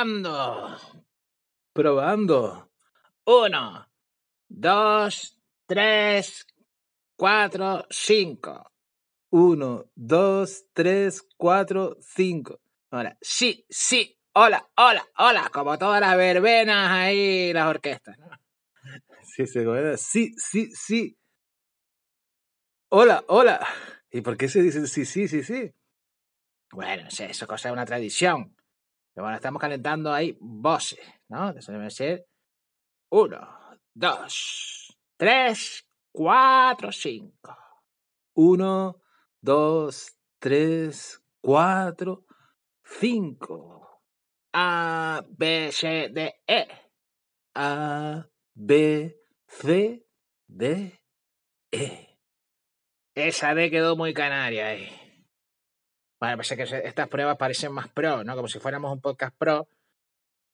Probando. Probando. Uno, dos, tres, cuatro, cinco. Uno, dos, tres, cuatro, cinco. Ahora, sí, sí, hola, hola, hola, como todas las verbenas ahí, las orquestas, ¿no? Sí, sí, sí, sí, sí. Hola, hola. ¿Y por qué se dice sí, sí, sí, sí? Bueno, eso cosa es una tradición. Pero bueno, estamos calentando ahí voces, ¿no? Eso debe ser uno, dos, tres, cuatro, cinco. Uno, dos, tres, cuatro, cinco. A, B, C, D, E. A, B, C, D, E. Esa D quedó muy canaria ahí. Bueno, parece que estas pruebas parecen más pro, ¿no? Como si fuéramos un podcast pro,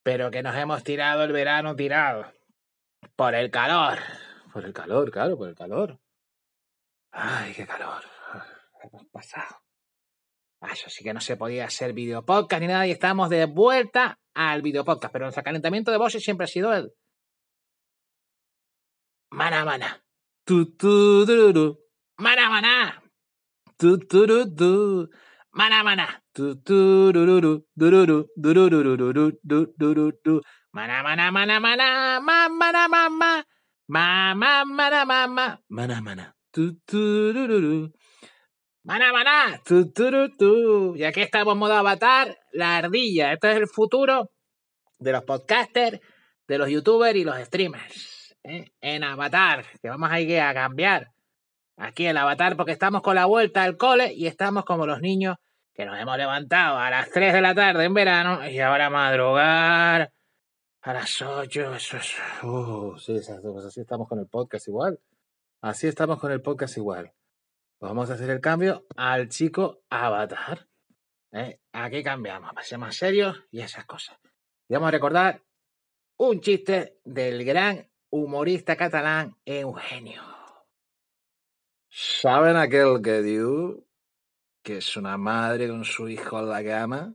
pero que nos hemos tirado el verano tirado. Por el calor. Por el calor, claro, por el calor. Ay, qué calor. Hemos pasado. Ah, eso sí que no se podía hacer video podcast ni nada y estamos de vuelta al video podcast. Pero nuestro calentamiento de voces siempre ha sido el. Mana, mana. Tu, tu, du, du. Mana, mana. Tu, tu, du, du. Maná, maná. Maná, maná, maná, maná. Maná, maná, Mamá, maná, mamá, maná, maná. Maná, maná. Y aquí estamos modo avatar, la ardilla. Este es el futuro de los podcasters, de los youtubers y los streamers. ¿eh? En avatar, que vamos a ir a cambiar. Aquí el avatar, porque estamos con la vuelta al cole y estamos como los niños que nos hemos levantado a las 3 de la tarde en verano y ahora madrugar a las 8. Eso es... Oh, sí, cosas. Así estamos con el podcast igual. Así estamos con el podcast igual. Pues vamos a hacer el cambio al chico avatar. ¿eh? Aquí cambiamos, para ser más serios y esas cosas. Y vamos a recordar un chiste del gran humorista catalán Eugenio. ¿Saben aquel que dio que es una madre con su hijo en la cama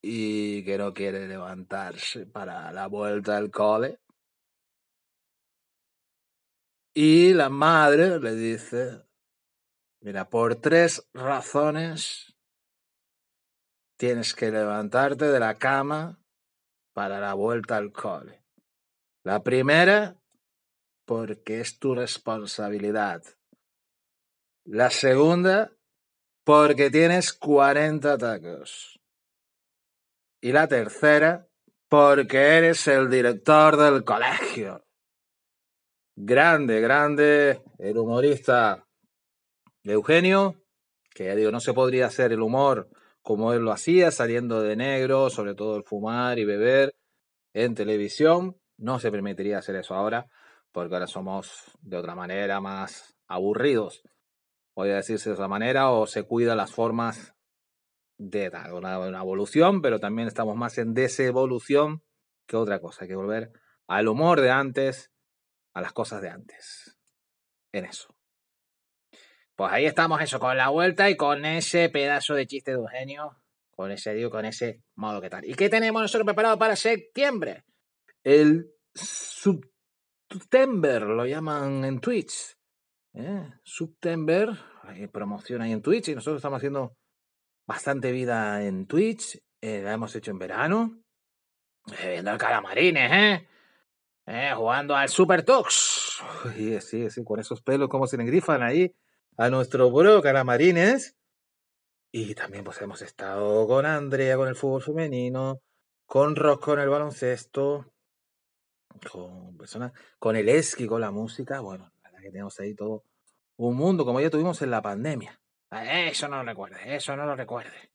y que no quiere levantarse para la vuelta al cole? Y la madre le dice, mira, por tres razones tienes que levantarte de la cama para la vuelta al cole. La primera, porque es tu responsabilidad. La segunda, porque tienes 40 tacos. Y la tercera, porque eres el director del colegio. Grande, grande, el humorista Eugenio, que ya digo, no se podría hacer el humor como él lo hacía, saliendo de negro, sobre todo el fumar y beber en televisión. No se permitiría hacer eso ahora, porque ahora somos de otra manera más aburridos podría decirse de esa manera, o se cuida las formas de una, una, evolución, pero también estamos más en desevolución que otra cosa. Hay que volver al humor de antes, a las cosas de antes. En eso. Pues ahí estamos, eso, con la vuelta y con ese pedazo de chiste de Eugenio, con ese, digo, con ese modo que tal. ¿Y qué tenemos nosotros preparado para septiembre? El September, lo llaman en Twitch. ¿Eh? September, hay promoción ahí en Twitch y nosotros estamos haciendo bastante vida en Twitch. Eh, la hemos hecho en verano. Eh, viendo al Calamarines, ¿eh? ¿eh? Jugando al Super Tux. Sí, sí, sí, con esos pelos como se le engrifan ahí a nuestro bro Calamarines. Y también pues hemos estado con Andrea con el fútbol femenino, con Rosco con el baloncesto, con personas, con el esqui, con la música. Bueno, que tenemos ahí todo un mundo como ya tuvimos en la pandemia. Eso no lo recuerde, eso no lo recuerde.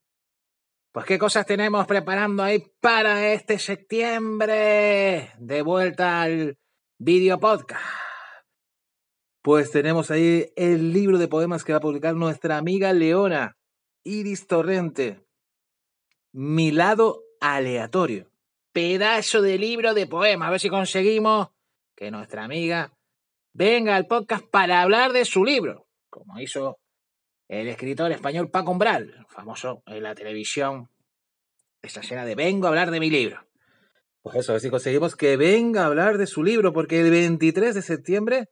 Pues qué cosas tenemos preparando ahí para este septiembre. De vuelta al video podcast. Pues tenemos ahí el libro de poemas que va a publicar nuestra amiga Leona, Iris Torrente. Mi lado aleatorio. Pedazo de libro de poemas. A ver si conseguimos que nuestra amiga venga al podcast para hablar de su libro, como hizo el escritor español Paco Umbral, famoso en la televisión esta escena de vengo a hablar de mi libro. Pues eso, a ver si conseguimos que venga a hablar de su libro, porque el 23 de septiembre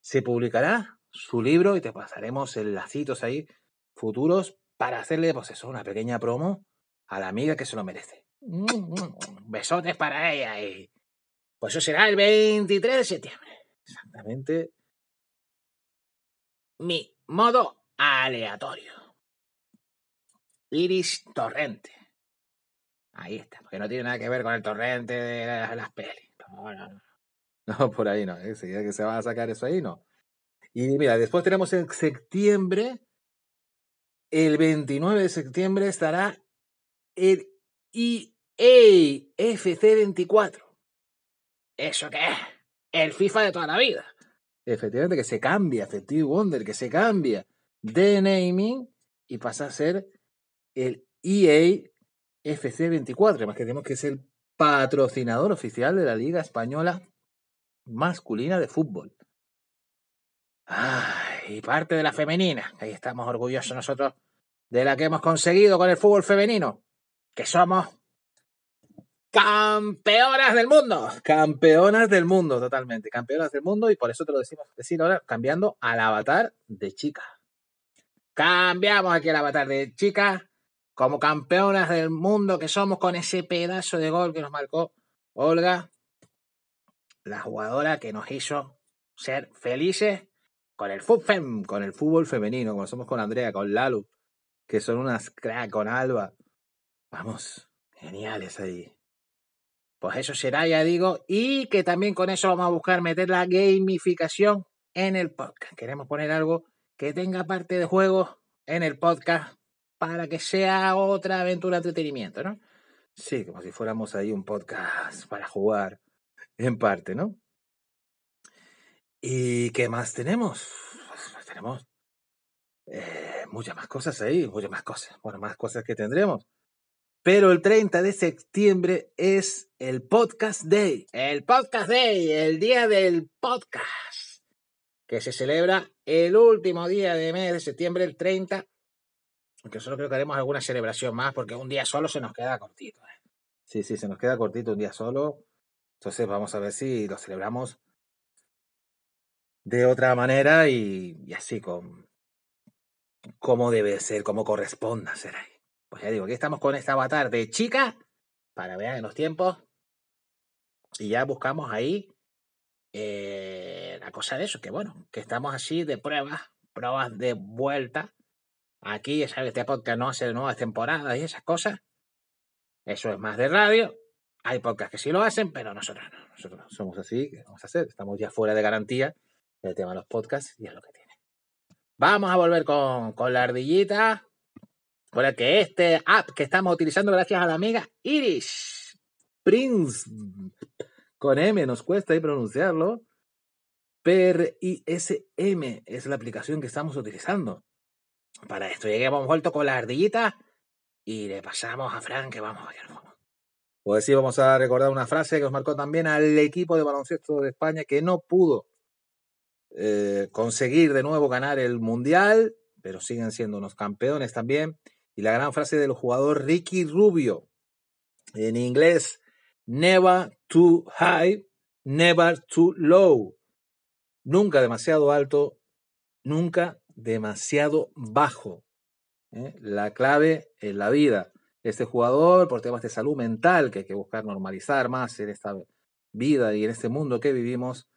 se publicará su libro y te pasaremos enlacitos ahí futuros para hacerle, pues eso, una pequeña promo a la amiga que se lo merece. Besotes para ella y pues eso será el 23 de septiembre. Exactamente. Mi modo aleatorio. Iris Torrente. Ahí está, porque no tiene nada que ver con el torrente de las, pelis. No, no, no. No, por ahí no. ¿eh? que se va a sacar eso ahí, no. Y mira, después tenemos en septiembre, el 29 de septiembre estará el EA FC24. ¿Eso qué es? El FIFA de toda la vida. Efectivamente, que se cambia, Effective Wonder, que se cambia de naming y pasa a ser el EA FC24. Además que tenemos que es el patrocinador oficial de la Liga Española Masculina de Fútbol. y parte de la femenina. Ahí estamos orgullosos nosotros de la que hemos conseguido con el fútbol femenino. Que somos campeonas del mundo. Campeonas del mundo, totalmente. Campeonas del mundo. Y por eso te lo decimos decir ahora, cambiando al avatar de chica. Cambiamos aquí el avatar de chica. Como campeonas del mundo que somos con ese pedazo de gol que nos marcó Olga, la jugadora que nos hizo ser felices con el fútbol, con el fútbol femenino, como somos con Andrea, con Lalu, que son unas crack, con Alba. Vamos, geniales ahí. Pues eso será, ya digo, y que también con eso vamos a buscar meter la gamificación en el podcast. Queremos poner algo que tenga parte de juego en el podcast para que sea otra aventura de entretenimiento, ¿no? Sí, como si fuéramos ahí un podcast para jugar en parte, ¿no? ¿Y qué más tenemos? Pues tenemos eh, muchas más cosas ahí, muchas más cosas, bueno, más cosas que tendremos. Pero el 30 de septiembre es el Podcast Day. El Podcast Day, el día del podcast, que se celebra el último día de mes de septiembre, el 30. Aunque solo creo que haremos alguna celebración más, porque un día solo se nos queda cortito. ¿eh? Sí, sí, se nos queda cortito un día solo. Entonces vamos a ver si lo celebramos de otra manera y, así con como debe ser, como corresponda ser ahí. Pues ya digo, aquí estamos con este avatar de chica para ver en los tiempos y ya buscamos ahí eh, la cosa de eso, que bueno, que estamos así de pruebas, pruebas de vuelta. Aquí ya sabes, este podcast no hace nuevas temporadas y esas cosas. Eso es más de radio. Hay podcasts que sí lo hacen, pero nosotros no. Nosotros somos así, ¿qué vamos a hacer? Estamos ya fuera de garantía del tema de los podcasts y es lo que tiene. Vamos a volver con, con la ardillita. Por que este app que estamos utilizando gracias a la amiga Iris Prince con M, nos cuesta ahí pronunciarlo. PRISM es la aplicación que estamos utilizando. Para esto, hemos vuelto con la ardillita y le pasamos a Frank que vamos, a vamos. Pues sí, vamos a recordar una frase que nos marcó también al equipo de baloncesto de España que no pudo eh, conseguir de nuevo ganar el Mundial, pero siguen siendo unos campeones también. Y la gran frase del jugador Ricky Rubio, en inglés, never too high, never too low. Nunca demasiado alto, nunca demasiado bajo. ¿eh? La clave en la vida este jugador por temas de salud mental que hay que buscar normalizar más en esta vida y en este mundo que vivimos.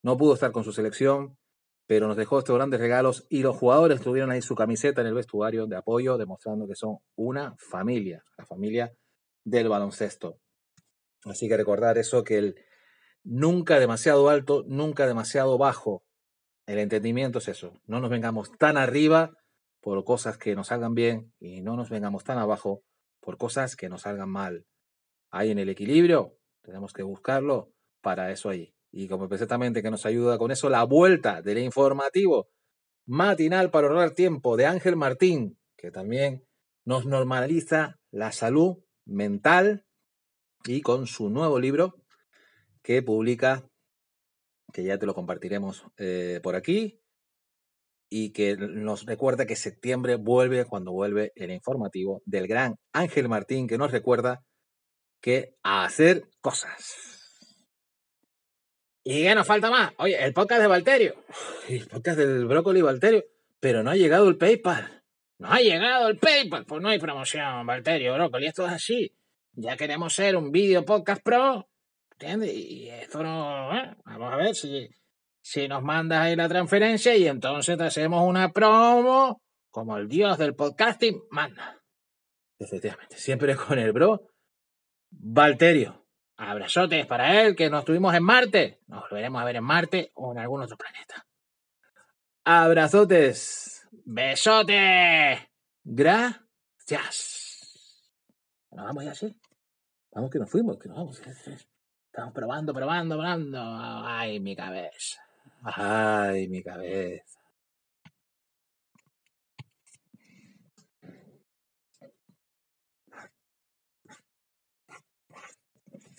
No pudo estar con su selección, pero nos dejó estos grandes regalos y los jugadores tuvieron ahí su camiseta en el vestuario de apoyo, demostrando que son una familia, la familia del baloncesto. Así que recordar eso, que el nunca demasiado alto, nunca demasiado bajo. El entendimiento es eso, no nos vengamos tan arriba por cosas que nos salgan bien y no nos vengamos tan abajo por cosas que nos salgan mal. Ahí en el equilibrio, tenemos que buscarlo para eso ahí. Y como perfectamente que nos ayuda con eso, la vuelta del informativo matinal para ahorrar tiempo de Ángel Martín, que también nos normaliza la salud mental y con su nuevo libro que publica, que ya te lo compartiremos eh, por aquí, y que nos recuerda que septiembre vuelve cuando vuelve el informativo del gran Ángel Martín, que nos recuerda que hacer cosas. ¿Y qué nos falta más? Oye, el podcast de Valterio. El podcast del brócoli Valterio. Pero no ha llegado el PayPal. No ha llegado el PayPal. Pues no hay promoción, Valterio, brócoli. Esto es así. Ya queremos ser un video podcast pro. ¿Entiendes? Y esto no. ¿eh? Vamos a ver si si nos mandas ahí la transferencia y entonces te hacemos una promo como el dios del podcasting manda. Efectivamente, siempre con el bro Valterio. Abrazotes para él, que nos tuvimos en Marte. Nos volveremos a ver en Marte o en algún otro planeta. Abrazotes. Besotes. Gracias. Nos vamos ya así. Vamos que nos fuimos, que nos vamos. Estamos probando, probando, probando. Ay, mi cabeza. Ay, mi cabeza.